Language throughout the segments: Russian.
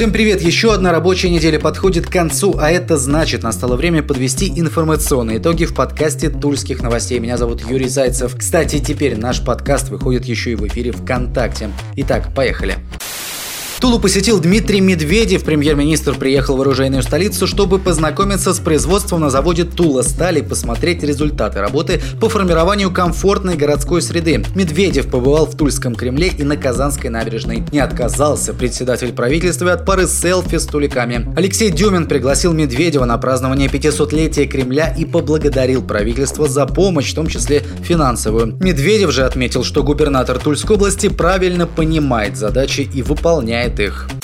Всем привет! Еще одна рабочая неделя подходит к концу, а это значит, настало время подвести информационные итоги в подкасте Тульских новостей. Меня зовут Юрий Зайцев. Кстати, теперь наш подкаст выходит еще и в эфире ВКонтакте. Итак, поехали. Тулу посетил Дмитрий Медведев. Премьер-министр приехал в оружейную столицу, чтобы познакомиться с производством на заводе Тула Стали, посмотреть результаты работы по формированию комфортной городской среды. Медведев побывал в Тульском Кремле и на Казанской набережной. Не отказался председатель правительства от пары селфи с туликами. Алексей Дюмин пригласил Медведева на празднование 500-летия Кремля и поблагодарил правительство за помощь, в том числе финансовую. Медведев же отметил, что губернатор Тульской области правильно понимает задачи и выполняет их.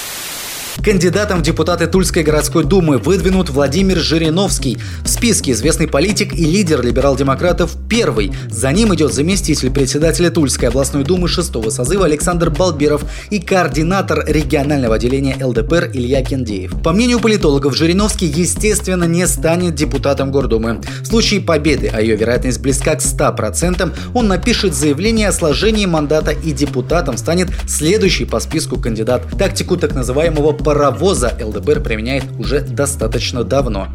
Кандидатом в депутаты Тульской городской думы выдвинут Владимир Жириновский. В списке известный политик и лидер либерал-демократов первый. За ним идет заместитель председателя Тульской областной думы шестого созыва Александр Балберов и координатор регионального отделения ЛДПР Илья Кендеев. По мнению политологов, Жириновский, естественно, не станет депутатом Гордумы. В случае победы, а ее вероятность близка к 100%, он напишет заявление о сложении мандата и депутатом станет следующий по списку кандидат. Тактику так называемого паровоза ЛДПР применяет уже достаточно давно.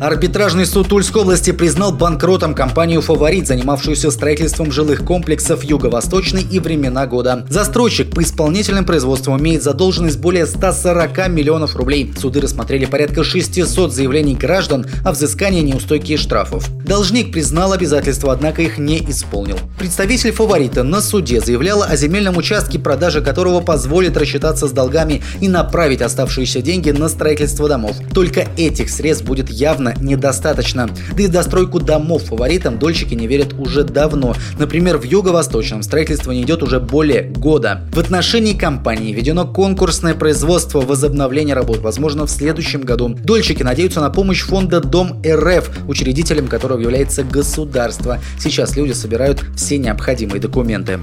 Арбитражный суд Тульской области признал банкротом компанию «Фаворит», занимавшуюся строительством жилых комплексов Юго-Восточной и времена года. Застройщик по исполнительным производствам имеет задолженность более 140 миллионов рублей. Суды рассмотрели порядка 600 заявлений граждан о взыскании неустойки и штрафов. Должник признал обязательства, однако их не исполнил. Представитель «Фаворита» на суде заявляла о земельном участке, продажа которого позволит рассчитаться с долгами и направить оставшиеся деньги на строительство домов. Только этих средств будет явно явно недостаточно. Да и в достройку домов фаворитам дольщики не верят уже давно. Например, в юго-восточном строительство не идет уже более года. В отношении компании введено конкурсное производство возобновления работ, возможно, в следующем году. Дольщики надеются на помощь фонда Дом РФ, учредителем которого является государство. Сейчас люди собирают все необходимые документы.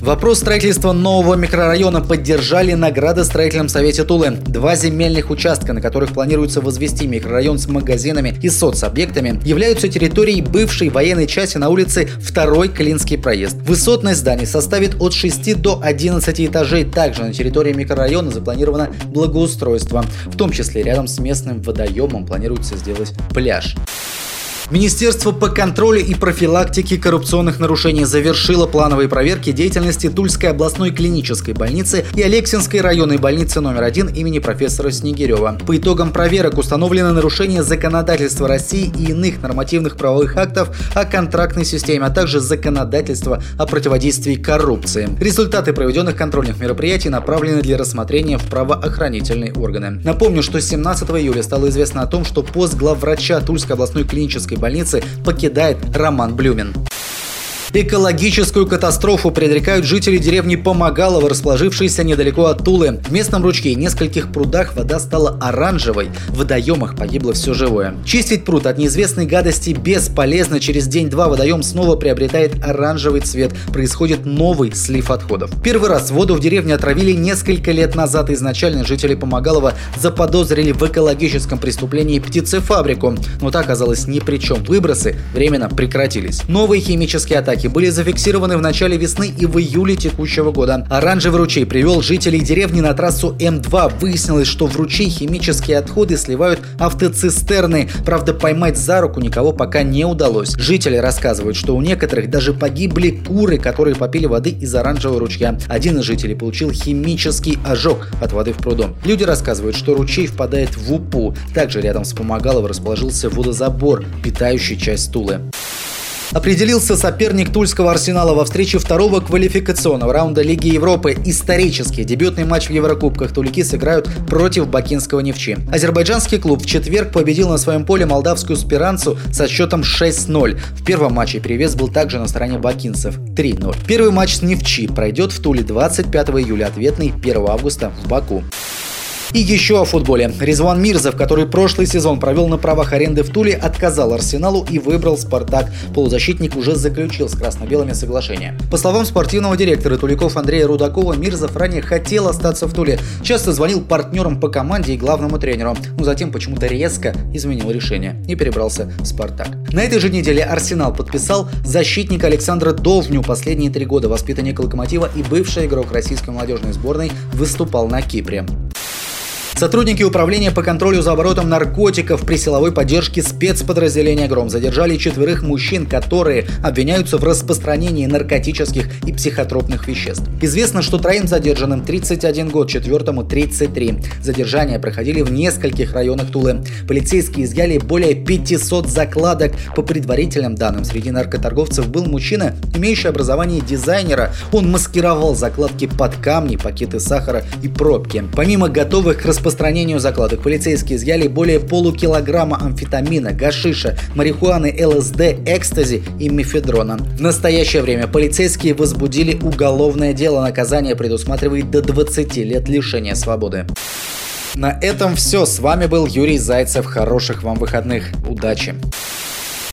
Вопрос строительства нового микрорайона поддержали на градостроительном совете Тулы. Два земельных участка, на которых планируется возвести микрорайон с магазинами и соцобъектами, являются территорией бывшей военной части на улице 2 Клинский проезд. Высотность зданий составит от 6 до 11 этажей. Также на территории микрорайона запланировано благоустройство. В том числе рядом с местным водоемом планируется сделать пляж. Министерство по контролю и профилактике коррупционных нарушений завершило плановые проверки деятельности Тульской областной клинической больницы и Алексинской районной больницы номер один имени профессора Снегирева. По итогам проверок установлены нарушения законодательства России и иных нормативных правовых актов о контрактной системе, а также законодательства о противодействии коррупции. Результаты проведенных контрольных мероприятий направлены для рассмотрения в правоохранительные органы. Напомню, что 17 июля стало известно о том, что пост главврача Тульской областной клинической больницы покидает Роман Блюмин. Экологическую катастрофу предрекают жители деревни Помогалово, расположившейся недалеко от Тулы. В местном ручке и нескольких прудах вода стала оранжевой. В водоемах погибло все живое. Чистить пруд от неизвестной гадости бесполезно. Через день-два водоем снова приобретает оранжевый цвет. Происходит новый слив отходов. Первый раз воду в деревне отравили несколько лет назад. Изначально жители Помогалова заподозрили в экологическом преступлении птицефабрику. Но та оказалась ни при чем. Выбросы временно прекратились. Новые химические атаки атаки были зафиксированы в начале весны и в июле текущего года. Оранжевый ручей привел жителей деревни на трассу М2. Выяснилось, что в ручей химические отходы сливают автоцистерны. Правда, поймать за руку никого пока не удалось. Жители рассказывают, что у некоторых даже погибли куры, которые попили воды из оранжевого ручья. Один из жителей получил химический ожог от воды в пруду. Люди рассказывают, что ручей впадает в Упу. Также рядом с Помогалово расположился водозабор, питающий часть Тулы. Определился соперник тульского арсенала во встрече второго квалификационного раунда Лиги Европы. Исторический дебютный матч в Еврокубках тулики сыграют против бакинского Невчи. Азербайджанский клуб в четверг победил на своем поле молдавскую спиранцу со счетом 6-0. В первом матче перевес был также на стороне бакинцев 3-0. Первый матч с Невчи пройдет в Туле 25 июля, ответный 1 августа в Баку. И еще о футболе. Резван Мирзов, который прошлый сезон провел на правах аренды в Туле, отказал Арсеналу и выбрал Спартак. Полузащитник уже заключил с красно-белыми соглашение. По словам спортивного директора Туликов Андрея Рудакова, Мирзов ранее хотел остаться в Туле. Часто звонил партнерам по команде и главному тренеру, но затем почему-то резко изменил решение и перебрался в Спартак. На этой же неделе Арсенал подписал защитника Александра Довню. Последние три года воспитанник Локомотива и бывший игрок российской молодежной сборной выступал на Кипре. Сотрудники управления по контролю за оборотом наркотиков при силовой поддержке спецподразделения «Гром» задержали четверых мужчин, которые обвиняются в распространении наркотических и психотропных веществ. Известно, что троим задержанным 31 год, четвертому 33. Задержания проходили в нескольких районах Тулы. Полицейские изъяли более 500 закладок. По предварительным данным, среди наркоторговцев был мужчина, имеющий образование дизайнера. Он маскировал закладки под камни, пакеты сахара и пробки. Помимо готовых к распространению закладок, полицейские изъяли более полукилограмма амфетамина, гашиша, марихуаны, ЛСД, экстази и мефедрона. В настоящее время полицейские возбудили уголовное дело. Наказание предусматривает до 20 лет лишения свободы. На этом все. С вами был Юрий Зайцев. Хороших вам выходных. Удачи!